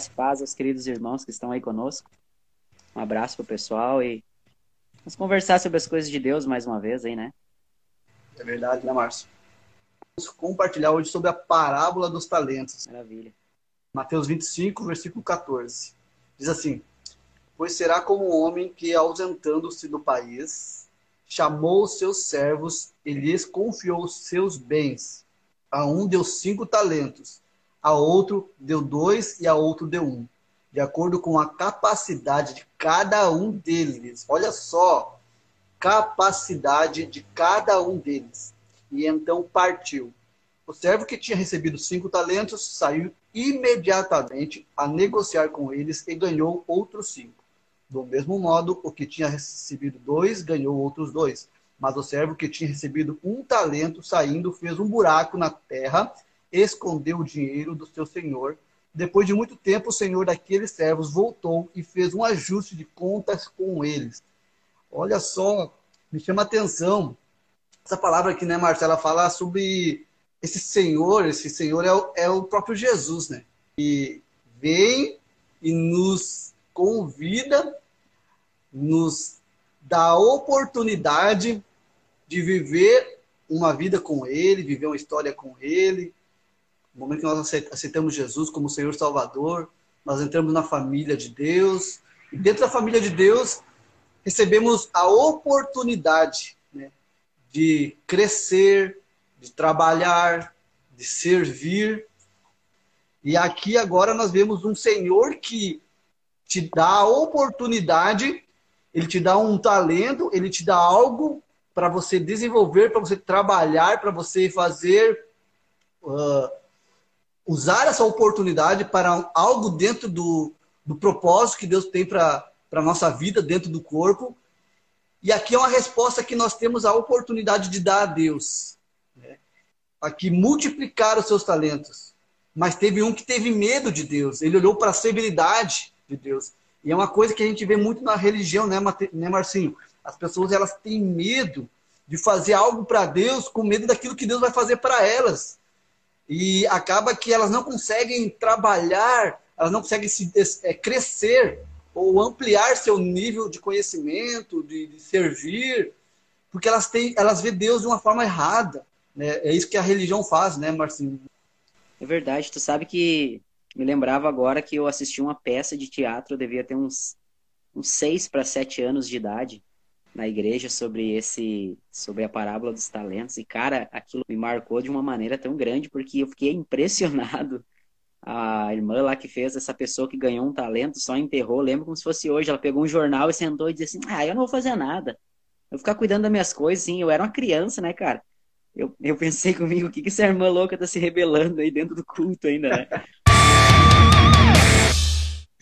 Graça e paz aos queridos irmãos que estão aí conosco. Um abraço pro pessoal e vamos conversar sobre as coisas de Deus mais uma vez aí, né? É verdade, né, Márcio? Vamos compartilhar hoje sobre a parábola dos talentos. Maravilha. Mateus 25, versículo 14. Diz assim: Pois será como um homem que, ausentando-se do país, chamou os seus servos e lhes confiou os seus bens. A um deu cinco talentos, a outro deu dois e a outro deu um, de acordo com a capacidade de cada um deles. Olha só, capacidade de cada um deles. E então partiu. O servo que tinha recebido cinco talentos saiu imediatamente a negociar com eles e ganhou outros cinco. Do mesmo modo, o que tinha recebido dois ganhou outros dois. Mas o servo que tinha recebido um talento, saindo, fez um buraco na terra escondeu o dinheiro do seu senhor. Depois de muito tempo, o senhor daqueles servos voltou e fez um ajuste de contas com eles. Olha só, me chama a atenção. Essa palavra aqui, né, Marcela, fala sobre esse senhor. Esse senhor é o, é o próprio Jesus, né? E vem e nos convida, nos dá a oportunidade de viver uma vida com Ele, viver uma história com Ele, no momento que nós aceitamos Jesus como Senhor Salvador, nós entramos na família de Deus. E dentro da família de Deus, recebemos a oportunidade né, de crescer, de trabalhar, de servir. E aqui agora nós vemos um Senhor que te dá a oportunidade, ele te dá um talento, ele te dá algo para você desenvolver, para você trabalhar, para você fazer uh, usar essa oportunidade para algo dentro do, do propósito que Deus tem para a nossa vida, dentro do corpo. E aqui é uma resposta que nós temos a oportunidade de dar a Deus. Né? Aqui, multiplicar os seus talentos. Mas teve um que teve medo de Deus. Ele olhou para a severidade de Deus. E é uma coisa que a gente vê muito na religião, né, né Marcinho? As pessoas elas têm medo de fazer algo para Deus com medo daquilo que Deus vai fazer para elas. E acaba que elas não conseguem trabalhar, elas não conseguem se, é, crescer ou ampliar seu nível de conhecimento, de, de servir, porque elas têm, elas vê Deus de uma forma errada. Né? É isso que a religião faz, né, Marcinho? É verdade. Tu sabe que me lembrava agora que eu assisti uma peça de teatro, eu devia ter uns, uns seis para sete anos de idade na igreja sobre esse sobre a parábola dos talentos. E cara aquilo me marcou de uma maneira tão grande porque eu fiquei impressionado. A irmã lá que fez essa pessoa que ganhou um talento só enterrou. Lembro como se fosse hoje. Ela pegou um jornal e sentou e disse assim ah eu não vou fazer nada. Eu vou ficar cuidando das minhas coisas. Sim eu era uma criança né cara? Eu, eu pensei comigo o que que essa irmã louca tá se rebelando aí dentro do culto ainda né?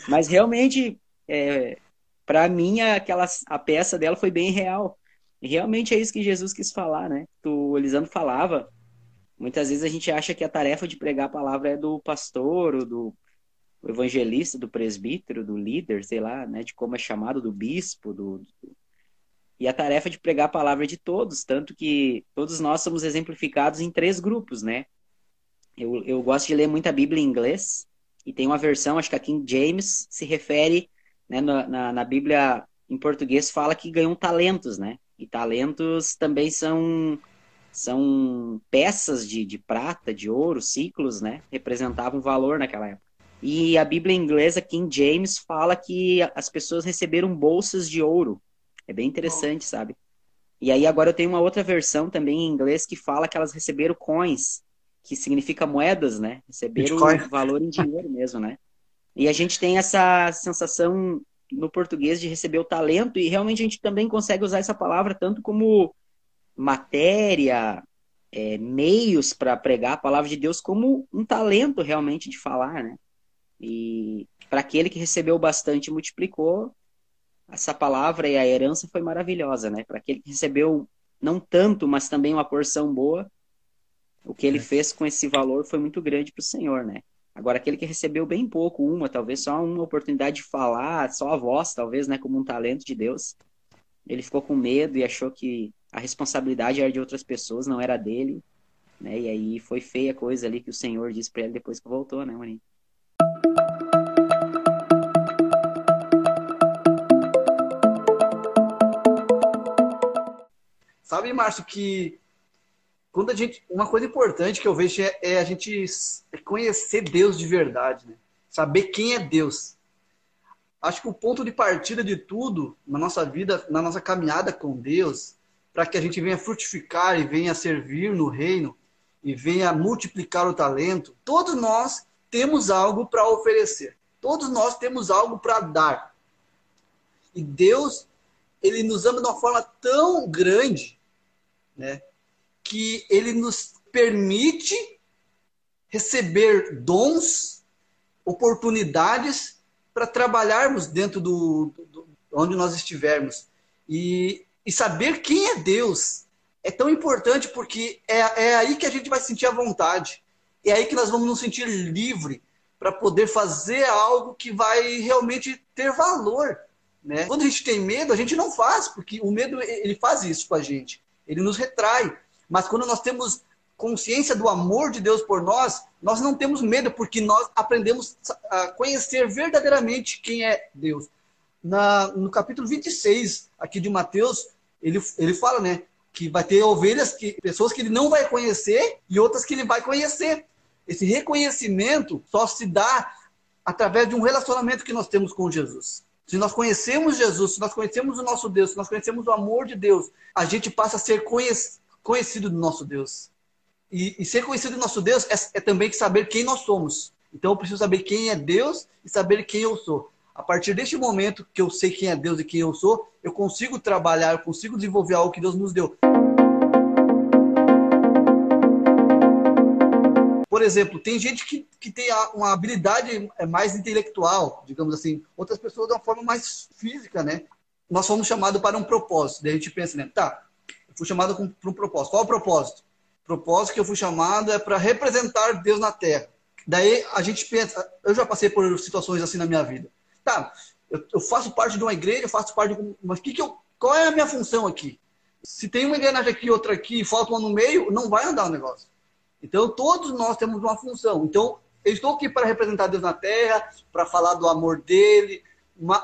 Mas realmente é, para mim aquela a peça dela foi bem real. E realmente é isso que Jesus quis falar, né? O Elisandro falava. Muitas vezes a gente acha que a tarefa de pregar a palavra é do pastor, ou do evangelista, do presbítero, do líder, sei lá, né? De como é chamado, do bispo, do, do... E a tarefa de pregar a palavra é de todos, tanto que todos nós somos exemplificados em três grupos, né? Eu, eu gosto de ler muita Bíblia em inglês, e tem uma versão, acho que a King James se refere né, na, na, Bíblia em português fala que ganham talentos, né? E talentos também são são peças de, de prata, de ouro, ciclos, né? Representavam valor naquela época. E a Bíblia inglesa, King James, fala que as pessoas receberam bolsas de ouro. É bem interessante, sabe? E aí agora eu tenho uma outra versão também em inglês que fala que elas receberam coins, que significa moedas, né? Receberam Bitcoin. valor em dinheiro mesmo, né? E a gente tem essa sensação no português de receber o talento, e realmente a gente também consegue usar essa palavra tanto como matéria, é, meios para pregar a palavra de Deus, como um talento realmente de falar, né? E para aquele que recebeu bastante multiplicou, essa palavra e a herança foi maravilhosa, né? Para aquele que recebeu não tanto, mas também uma porção boa, o que ele é. fez com esse valor foi muito grande para o Senhor, né? Agora, aquele que recebeu bem pouco, uma, talvez só uma oportunidade de falar, só a voz, talvez, né, como um talento de Deus, ele ficou com medo e achou que a responsabilidade era de outras pessoas, não era dele, né? E aí foi feia a coisa ali que o Senhor disse para ele depois que voltou, né, Maninho? Sabe, Márcio, que quando a gente. Uma coisa importante que eu vejo é, é a gente conhecer Deus de verdade, né? Saber quem é Deus. Acho que o ponto de partida de tudo na nossa vida, na nossa caminhada com Deus, para que a gente venha frutificar e venha servir no reino e venha multiplicar o talento, todos nós temos algo para oferecer. Todos nós temos algo para dar. E Deus, ele nos ama de uma forma tão grande, né, que ele nos permite receber dons, oportunidades para trabalharmos dentro do, do, onde nós estivermos. E, e saber quem é Deus é tão importante porque é, é aí que a gente vai sentir a vontade. É aí que nós vamos nos sentir livre para poder fazer algo que vai realmente ter valor. Né? Quando a gente tem medo, a gente não faz, porque o medo ele faz isso com a gente. Ele nos retrai. Mas quando nós temos consciência do amor de Deus por nós, nós não temos medo, porque nós aprendemos a conhecer verdadeiramente quem é Deus. Na, no capítulo 26 aqui de Mateus, ele, ele fala, né? Que vai ter ovelhas, que, pessoas que ele não vai conhecer e outras que ele vai conhecer. Esse reconhecimento só se dá através de um relacionamento que nós temos com Jesus. Se nós conhecemos Jesus, se nós conhecemos o nosso Deus, se nós conhecemos o amor de Deus, a gente passa a ser conhecido do nosso Deus. E, e ser conhecido do nosso Deus é, é também saber quem nós somos. Então eu preciso saber quem é Deus e saber quem eu sou. A partir deste momento que eu sei quem é Deus e quem eu sou, eu consigo trabalhar, eu consigo desenvolver algo que Deus nos deu. Por exemplo, tem gente que, que tem uma habilidade é, mais intelectual, digamos assim, outras pessoas de uma forma mais física, né? Nós fomos chamados para um propósito. Daí a gente pensa, né? Tá, fui chamado para um propósito. Qual o propósito? O propósito que eu fui chamado é para representar Deus na Terra. Daí a gente pensa, eu já passei por situações assim na minha vida. Tá, eu, eu faço parte de uma igreja, eu faço parte de uma... Mas que que eu, qual é a minha função aqui? Se tem uma engrenagem aqui, outra aqui, falta uma no meio, não vai andar o negócio. Então, todos nós temos uma função. Então, eu estou aqui para representar Deus na terra, para falar do amor dele,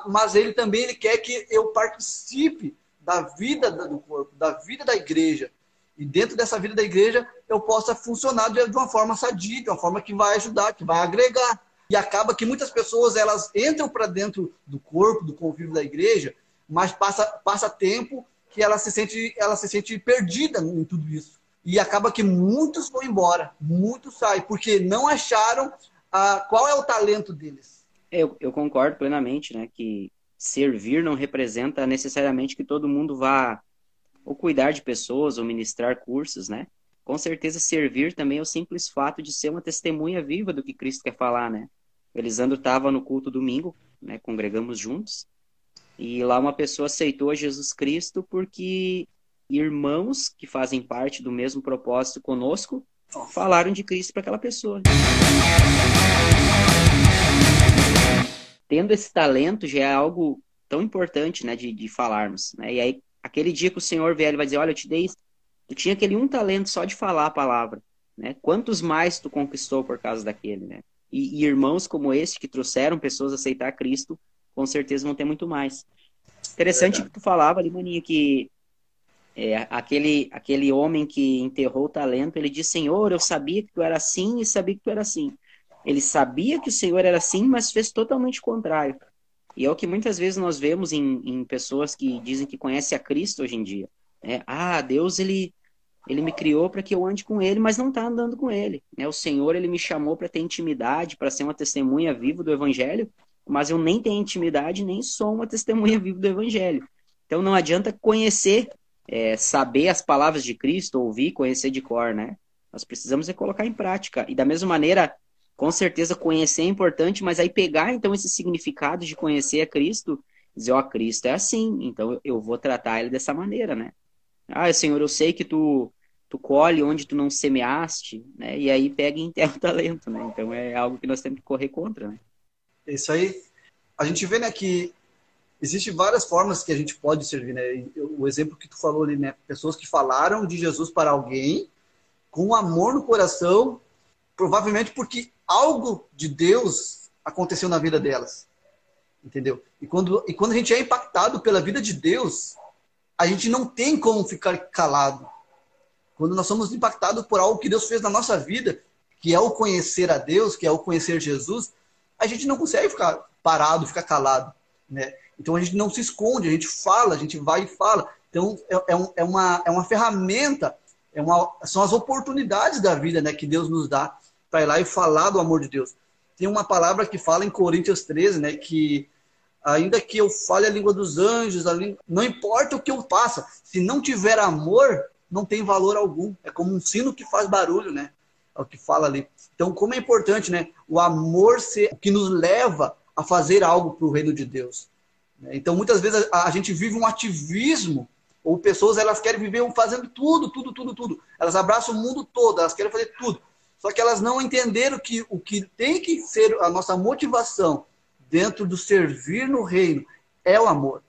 mas ele também ele quer que eu participe da vida do corpo, da vida da igreja. E dentro dessa vida da igreja, eu possa funcionar de uma forma sadia, de uma forma que vai ajudar, que vai agregar. E acaba que muitas pessoas elas entram para dentro do corpo, do convívio da igreja, mas passa, passa tempo que ela se sente ela se sente perdida em tudo isso. E acaba que muitos vão embora, muitos saem, porque não acharam ah, qual é o talento deles. É, eu, eu concordo plenamente, né, que servir não representa necessariamente que todo mundo vá ou cuidar de pessoas ou ministrar cursos, né? Com certeza servir também é o simples fato de ser uma testemunha viva do que Cristo quer falar, né? O Elisandro estava no culto domingo, né? Congregamos juntos. E lá uma pessoa aceitou Jesus Cristo porque irmãos que fazem parte do mesmo propósito conosco falaram de Cristo para aquela pessoa. Tendo esse talento já é algo tão importante, né, de, de falarmos, né? E aí aquele dia que o Senhor vier, ele vai dizer, olha, eu te dei, tu tinha aquele um talento só de falar a palavra, né? Quantos mais tu conquistou por causa daquele, né? E, e irmãos como esse que trouxeram pessoas a aceitar Cristo, com certeza vão ter muito mais. Interessante é que tu falava ali, maninho, que é, aquele, aquele homem que enterrou o talento, ele disse, Senhor, eu sabia que tu era assim e sabia que tu era assim. Ele sabia que o Senhor era assim, mas fez totalmente o contrário. E é o que muitas vezes nós vemos em, em pessoas que dizem que conhecem a Cristo hoje em dia. Né? Ah, Deus, ele, ele me criou para que eu ande com ele, mas não está andando com ele. Né? O Senhor, ele me chamou para ter intimidade, para ser uma testemunha viva do Evangelho, mas eu nem tenho intimidade, nem sou uma testemunha viva do Evangelho. Então não adianta conhecer é, saber as palavras de Cristo, ouvir, conhecer de cor, né? Nós precisamos é colocar em prática. E da mesma maneira, com certeza conhecer é importante, mas aí pegar então esse significado de conhecer a Cristo, dizer, ó, oh, Cristo é assim, então eu vou tratar ele dessa maneira, né? Ah, Senhor, eu sei que tu tu colhe onde tu não semeaste, né? E aí pega e enterra o talento, né? Então é algo que nós temos que correr contra, né? Isso aí. A gente vê, né, que Existem várias formas que a gente pode servir, né? O exemplo que tu falou ali, né? Pessoas que falaram de Jesus para alguém com amor no coração, provavelmente porque algo de Deus aconteceu na vida delas. Entendeu? E quando, e quando a gente é impactado pela vida de Deus, a gente não tem como ficar calado. Quando nós somos impactados por algo que Deus fez na nossa vida, que é o conhecer a Deus, que é o conhecer Jesus, a gente não consegue ficar parado, ficar calado. Né? Então a gente não se esconde, a gente fala, a gente vai e fala. Então é, é, um, é uma, é uma ferramenta, é uma, são as oportunidades da vida né, que Deus nos dá para ir lá e falar do amor de Deus. Tem uma palavra que fala em Coríntios 13, né, que ainda que eu fale a língua dos anjos, língua... não importa o que eu faça, se não tiver amor, não tem valor algum. É como um sino que faz barulho, né? É o que fala ali. Então, como é importante, né? O amor ser que nos leva a fazer algo para o reino de Deus. Então, muitas vezes a, gente vive um ativismo, ou pessoas elas querem viver fazendo tudo, tudo, tudo, tudo. Elas abraçam o mundo todo, elas querem fazer tudo. Só que elas não entenderam que o que tem que ser a nossa motivação dentro do servir no reino é o amor.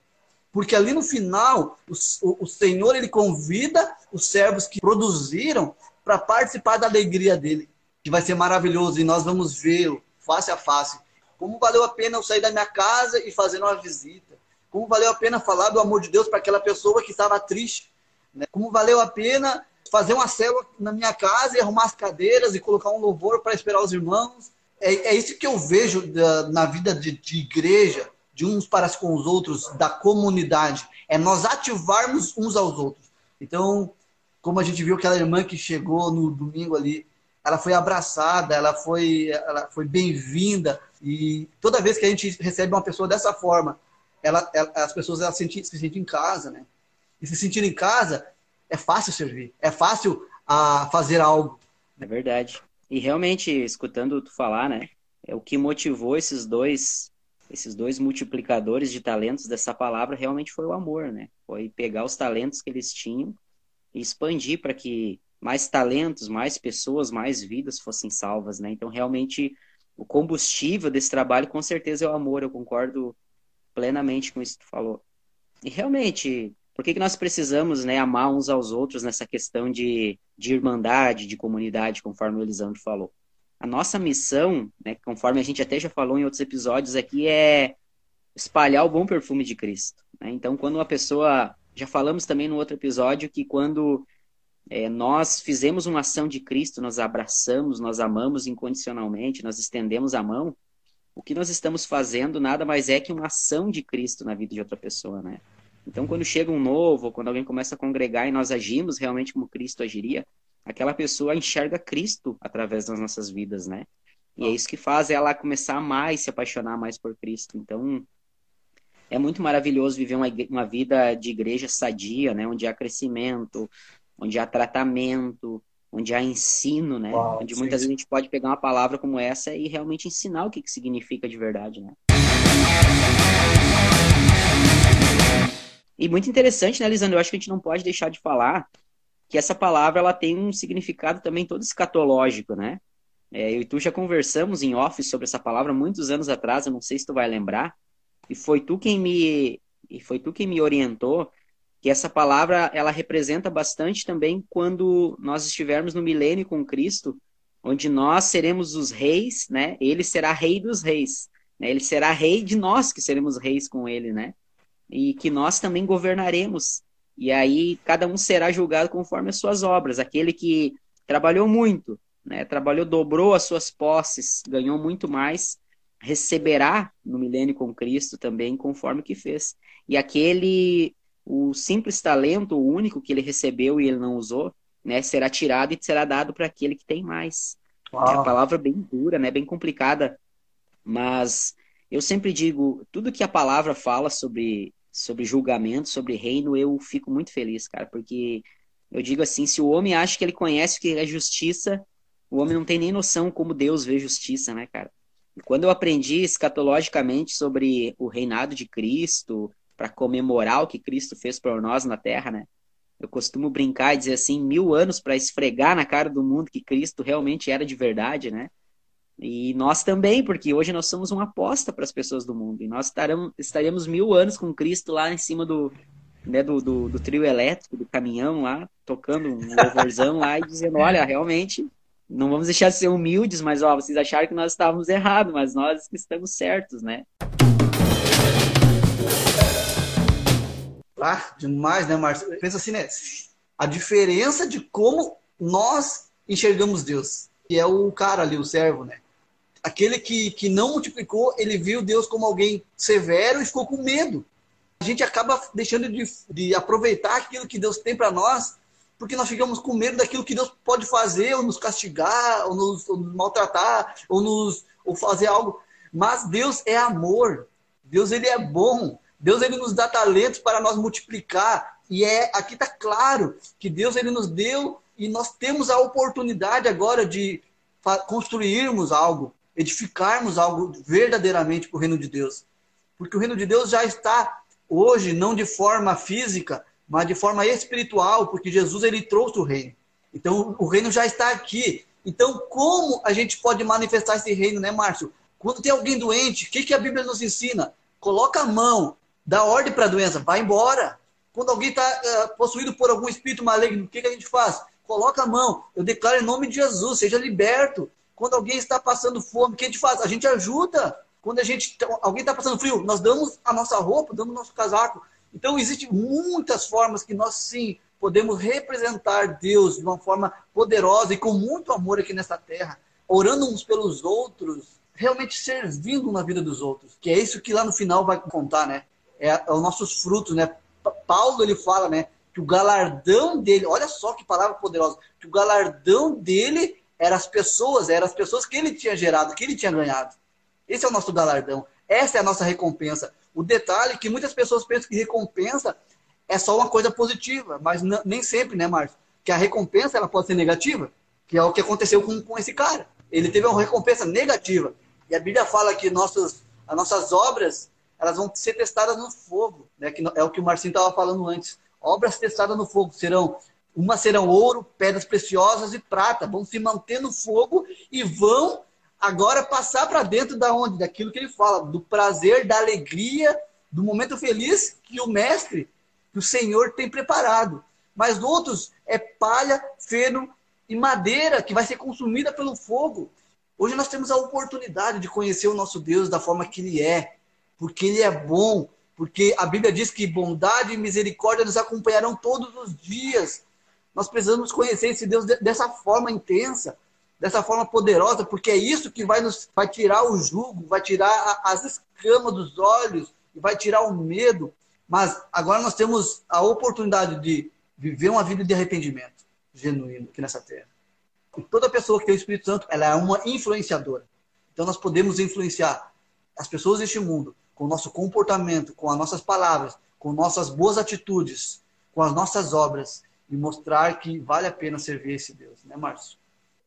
Porque ali no final, o, o Senhor ele convida os servos que produziram para participar da alegria dele, que vai ser maravilhoso e nós vamos vê-lo face a face. Como valeu a pena eu sair da minha casa e fazer uma visita? Como valeu a pena falar do amor de Deus para aquela pessoa que estava triste? Né? Como valeu a pena fazer uma célula na minha casa e arrumar as cadeiras e colocar um louvor para esperar os irmãos? É, é isso que eu vejo da, na vida de, de igreja, de uns para com os outros, da comunidade. É nós ativarmos uns aos outros. Então, como a gente viu aquela irmã que chegou no domingo ali, ela foi abraçada, ela foi, ela foi bem-vinda. E toda vez que a gente recebe uma pessoa dessa forma, ela, ela as pessoas elas se, se sentem em casa, né? E se sentir em casa, é fácil servir, é fácil a ah, fazer algo. É verdade. E realmente, escutando tu falar, né? É o que motivou esses dois esses dois multiplicadores de talentos dessa palavra realmente foi o amor, né? Foi pegar os talentos que eles tinham e expandir para que mais talentos, mais pessoas, mais vidas fossem salvas, né? Então, realmente, o combustível desse trabalho, com certeza, é o amor. Eu concordo plenamente com isso que tu falou. E realmente, por que, que nós precisamos né, amar uns aos outros nessa questão de, de irmandade, de comunidade, conforme o Elisandro falou? A nossa missão, né, conforme a gente até já falou em outros episódios aqui, é espalhar o bom perfume de Cristo. Né? Então, quando uma pessoa. Já falamos também no outro episódio que quando é, nós fizemos uma ação de Cristo, nós abraçamos, nós amamos incondicionalmente, nós estendemos a mão. O que nós estamos fazendo nada mais é que uma ação de Cristo na vida de outra pessoa, né? Então, quando chega um novo, quando alguém começa a congregar e nós agimos realmente como Cristo agiria, aquela pessoa enxerga Cristo através das nossas vidas, né? E é isso que faz ela começar a mais se apaixonar mais por Cristo. Então, é muito maravilhoso viver uma, uma vida de igreja sadia, né? Onde há crescimento, onde há tratamento, onde há ensino, né? Uau, onde sim, muitas vezes a gente pode pegar uma palavra como essa e realmente ensinar o que, que significa de verdade, né? E muito interessante, né, Lisandro? Eu acho que a gente não pode deixar de falar que essa palavra ela tem um significado também todo escatológico, né? É, eu e tu já conversamos em off sobre essa palavra muitos anos atrás, eu não sei se tu vai lembrar, e foi tu quem me e foi tu quem me orientou que essa palavra ela representa bastante também quando nós estivermos no milênio com Cristo, onde nós seremos os reis, né? Ele será rei dos reis, né? Ele será rei de nós que seremos reis com ele, né? E que nós também governaremos. E aí cada um será julgado conforme as suas obras. Aquele que trabalhou muito, né? Trabalhou, dobrou as suas posses, ganhou muito mais, receberá no milênio com Cristo também conforme o que fez. E aquele o simples talento, o único que ele recebeu e ele não usou, né, será tirado e será dado para aquele que tem mais. Uau. É a palavra bem dura, né, bem complicada, mas eu sempre digo, tudo que a palavra fala sobre sobre julgamento, sobre reino, eu fico muito feliz, cara, porque eu digo assim, se o homem acha que ele conhece o que é justiça, o homem não tem nem noção como Deus vê justiça, né, cara? E quando eu aprendi escatologicamente sobre o reinado de Cristo, para comemorar o que Cristo fez por nós na Terra, né? Eu costumo brincar e dizer assim, mil anos para esfregar na cara do mundo que Cristo realmente era de verdade, né? E nós também, porque hoje nós somos uma aposta para as pessoas do mundo. E nós estaremos, estaremos mil anos com Cristo lá em cima do, né, do, do, do trio elétrico, do caminhão lá, tocando um louvorzão lá e dizendo, olha, realmente, não vamos deixar de ser humildes, mas ó, vocês acharam que nós estávamos errados, mas nós estamos certos, né? Ah, demais, né, Márcio? Pensa assim, né? A diferença de como nós enxergamos Deus. Que é o cara ali, o servo, né? Aquele que, que não multiplicou, ele viu Deus como alguém severo e ficou com medo. A gente acaba deixando de, de aproveitar aquilo que Deus tem para nós, porque nós ficamos com medo daquilo que Deus pode fazer, ou nos castigar, ou nos, ou nos maltratar, ou, nos, ou fazer algo. Mas Deus é amor. Deus ele é bom. Deus ele nos dá talentos para nós multiplicar. E é aqui está claro que Deus ele nos deu e nós temos a oportunidade agora de construirmos algo, edificarmos algo verdadeiramente para o reino de Deus. Porque o reino de Deus já está hoje, não de forma física, mas de forma espiritual, porque Jesus ele trouxe o reino. Então o reino já está aqui. Então como a gente pode manifestar esse reino, né, Márcio? Quando tem alguém doente, o que, que a Bíblia nos ensina? Coloca a mão, dá ordem para a doença, vai embora. Quando alguém está uh, eh, possuído por algum espírito maligno, o que, que a gente faz? Coloca a mão, eu declaro em nome de Jesus, seja liberto. Quando alguém está passando fome, o que a gente faz? A gente ajuda. Quando a gente, alguém está passando frio, nós damos a nossa roupa, damos o nosso casaco. Então, existem muitas formas que nós, sim, podemos representar Deus de uma forma poderosa e com muito amor aqui nessa terra, orando uns pelos outros, realmente servindo na vida dos outros, que é isso que lá no final vai contar, né? É, é os nossos frutos, né? Paulo ele fala, né? Que o galardão dele, olha só que palavra poderosa, que o galardão dele eram as pessoas, eram as pessoas que ele tinha gerado, que ele tinha ganhado. Esse é o nosso galardão, essa é a nossa recompensa. O detalhe é que muitas pessoas pensam que recompensa é só uma coisa positiva, mas nem sempre, né, Márcio? Que a recompensa ela pode ser negativa, que é o que aconteceu com, com esse cara. Ele teve uma recompensa negativa. E a Bíblia fala que nossas, as nossas obras elas vão ser testadas no fogo, né? que é o que o Marcinho estava falando antes. Obras testadas no fogo serão uma serão ouro, pedras preciosas e prata, vão se manter no fogo e vão agora passar para dentro da onde? Daquilo que ele fala, do prazer, da alegria, do momento feliz que o mestre, que o Senhor tem preparado. Mas outros é palha, feno e madeira que vai ser consumida pelo fogo. Hoje nós temos a oportunidade de conhecer o nosso Deus da forma que Ele é, porque Ele é bom, porque a Bíblia diz que bondade e misericórdia nos acompanharão todos os dias. Nós precisamos conhecer esse Deus dessa forma intensa, dessa forma poderosa, porque é isso que vai nos vai tirar o jugo, vai tirar as escamas dos olhos e vai tirar o medo. Mas agora nós temos a oportunidade de viver uma vida de arrependimento genuíno aqui nessa terra. E toda pessoa que tem o Espírito Santo, ela é uma influenciadora. Então nós podemos influenciar as pessoas deste mundo com o nosso comportamento, com as nossas palavras, com nossas boas atitudes, com as nossas obras e mostrar que vale a pena servir esse Deus, né, Márcio?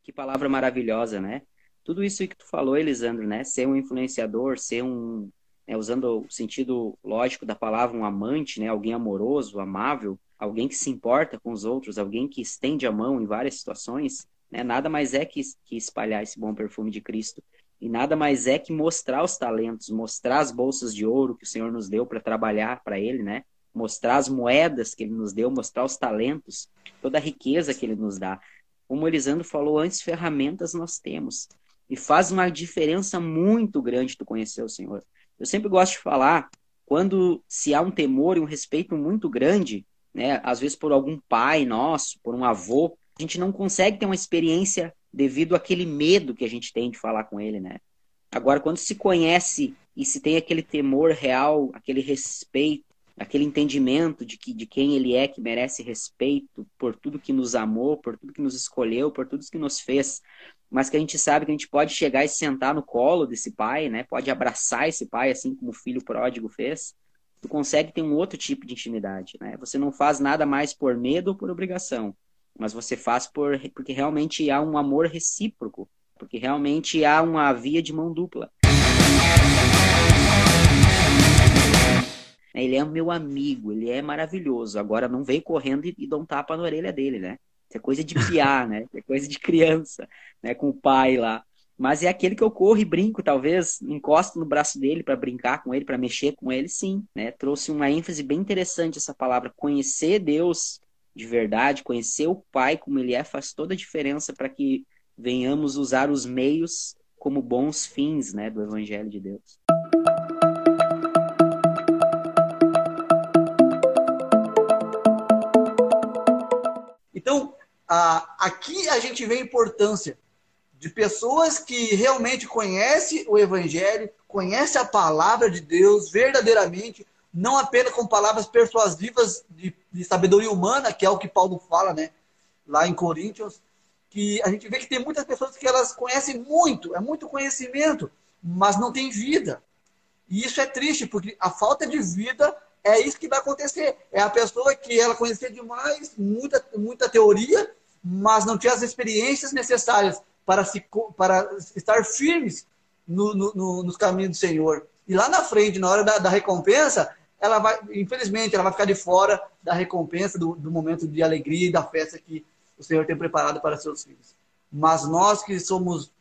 Que palavra maravilhosa, né? Tudo isso que tu falou, Elisandro, né? Ser um influenciador, ser um, né, usando o sentido lógico da palavra, um amante, né? Alguém amoroso, amável, alguém que se importa com os outros, alguém que estende a mão em várias situações, né? Nada mais é que, que espalhar esse bom perfume de Cristo. E nada mais é que mostrar os talentos, mostrar as bolsas de ouro que o Senhor nos deu para trabalhar para Ele, né? Mostrar as moedas que Ele nos deu, mostrar os talentos, toda a riqueza que Ele nos dá. Como o Elisandro falou antes, ferramentas nós temos. E faz uma diferença muito grande tu conhecer o Senhor. Eu sempre gosto de falar, quando se há um temor e um respeito muito grande, né? Às vezes por algum pai nosso, por um avô, a gente não consegue ter uma experiência devido àquele medo que a gente tem de falar com ele, né? Agora, quando se conhece e se tem aquele temor real, aquele respeito, aquele entendimento de, que, de quem ele é, que merece respeito por tudo que nos amou, por tudo que nos escolheu, por tudo que nos fez, mas que a gente sabe que a gente pode chegar e sentar no colo desse pai, né? Pode abraçar esse pai, assim como o filho pródigo fez. Tu consegue ter um outro tipo de intimidade, né? Você não faz nada mais por medo ou por obrigação mas você faz por, porque realmente há um amor recíproco, porque realmente há uma via de mão dupla. Ele é meu amigo, ele é maravilhoso. Agora não vem correndo e, e dá um tapa na orelha dele, né? Isso é coisa de piar, né? Isso é coisa de criança, né? Com o pai lá. Mas é aquele que eu corro e brinco, talvez encosto no braço dele para brincar com ele, para mexer com ele, sim. Né? Trouxe uma ênfase bem interessante essa palavra. Conhecer Deus de verdade, conhecer o Pai como ele é, faz toda a diferença para que venhamos usar os meios como bons fins né, do Evangelho de Deus. Ah, aqui a gente vê a importância de pessoas que realmente conhecem o Evangelho, conhecem a palavra de Deus verdadeiramente, não apenas com palavras persuasivas de, de sabedoria humana, que é o que Paulo fala, né? Lá em Coríntios, que a gente vê que tem muitas pessoas que elas conhecem muito, é muito conhecimento, mas não tem vida. E isso é triste, porque a falta de vida é isso que vai acontecer. É a pessoa que ela conhecia demais, muita, muita teoria, mas não tinha as experiências necessárias para, se, para estar firmes no, no, no, nos caminhos do Senhor. E lá na frente, na hora da, da, recompensa, ela vai, infelizmente, ela vai ficar de fora da recompensa, do, do momento de alegria e da festa que o Senhor tem preparado para seus filhos. Mas nós que somos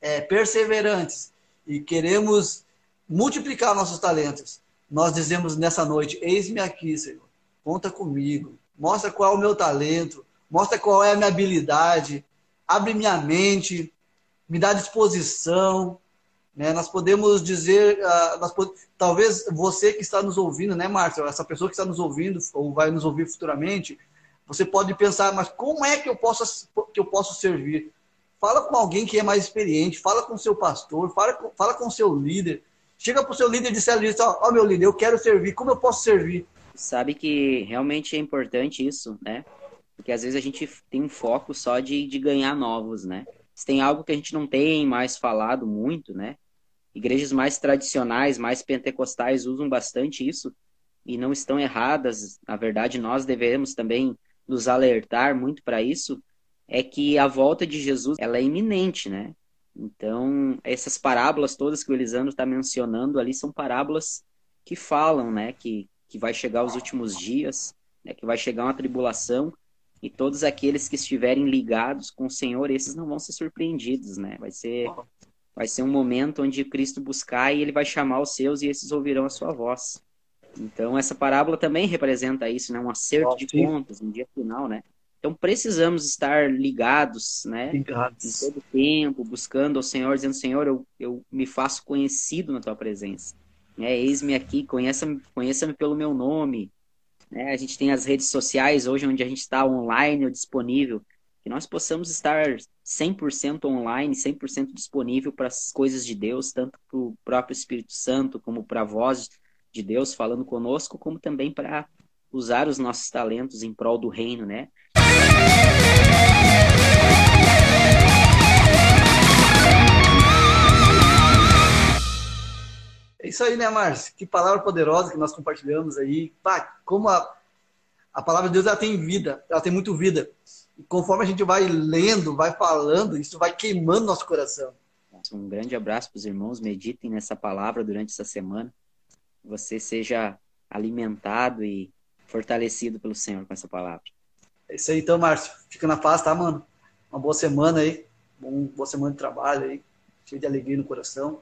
é, perseverantes e queremos multiplicar nossos talentos, nós dizemos nessa noite: Eis-me aqui, Senhor, conta comigo, mostra qual é o meu talento, mostra qual é a minha habilidade, abre minha mente, me dá disposição. Né? Nós podemos dizer, uh, nós pod... talvez você que está nos ouvindo, né, Márcio? Essa pessoa que está nos ouvindo ou vai nos ouvir futuramente, você pode pensar, mas como é que eu posso, que eu posso servir? Fala com alguém que é mais experiente, fala com seu pastor, fala com, fala com seu líder. Chega para o seu líder e diz, ó, oh, meu líder, eu quero servir, como eu posso servir? Sabe que realmente é importante isso, né? Porque às vezes a gente tem um foco só de, de ganhar novos, né? Se tem algo que a gente não tem mais falado muito, né? Igrejas mais tradicionais, mais pentecostais usam bastante isso e não estão erradas. Na verdade, nós devemos também nos alertar muito para isso é que a volta de Jesus ela é iminente, né? Então, essas parábolas todas que o Elisandro está mencionando ali são parábolas que falam, né, que, que vai chegar os últimos dias, né, que vai chegar uma tribulação e todos aqueles que estiverem ligados com o Senhor, esses não vão ser surpreendidos, né? Vai ser vai ser um momento onde Cristo buscar e ele vai chamar os seus e esses ouvirão a sua voz. Então, essa parábola também representa isso, né? Um acerto oh, de sim. contas, um dia final, né? Então, precisamos estar ligados, né? Ligados. Em todo tempo, buscando ao Senhor, dizendo, Senhor, eu, eu me faço conhecido na Tua presença. É, Eis-me aqui, conheça-me conheça pelo meu nome. É, a gente tem as redes sociais hoje, onde a gente está online ou disponível. Que nós possamos estar 100% online, 100% disponível para as coisas de Deus, tanto para o próprio Espírito Santo, como para a voz de Deus falando conosco, como também para usar os nossos talentos em prol do reino, né? É isso aí, né, Márcio? Que palavra poderosa que nós compartilhamos aí. Pá, como a, a palavra de Deus ela tem vida, ela tem muito vida. E conforme a gente vai lendo, vai falando, isso vai queimando nosso coração. Um grande abraço para os irmãos, meditem nessa palavra durante essa semana você seja alimentado e fortalecido pelo Senhor com essa palavra. É isso aí então, Márcio. Fica na paz, tá, mano? Uma boa semana aí. Uma boa semana de trabalho aí. Cheio de alegria no coração.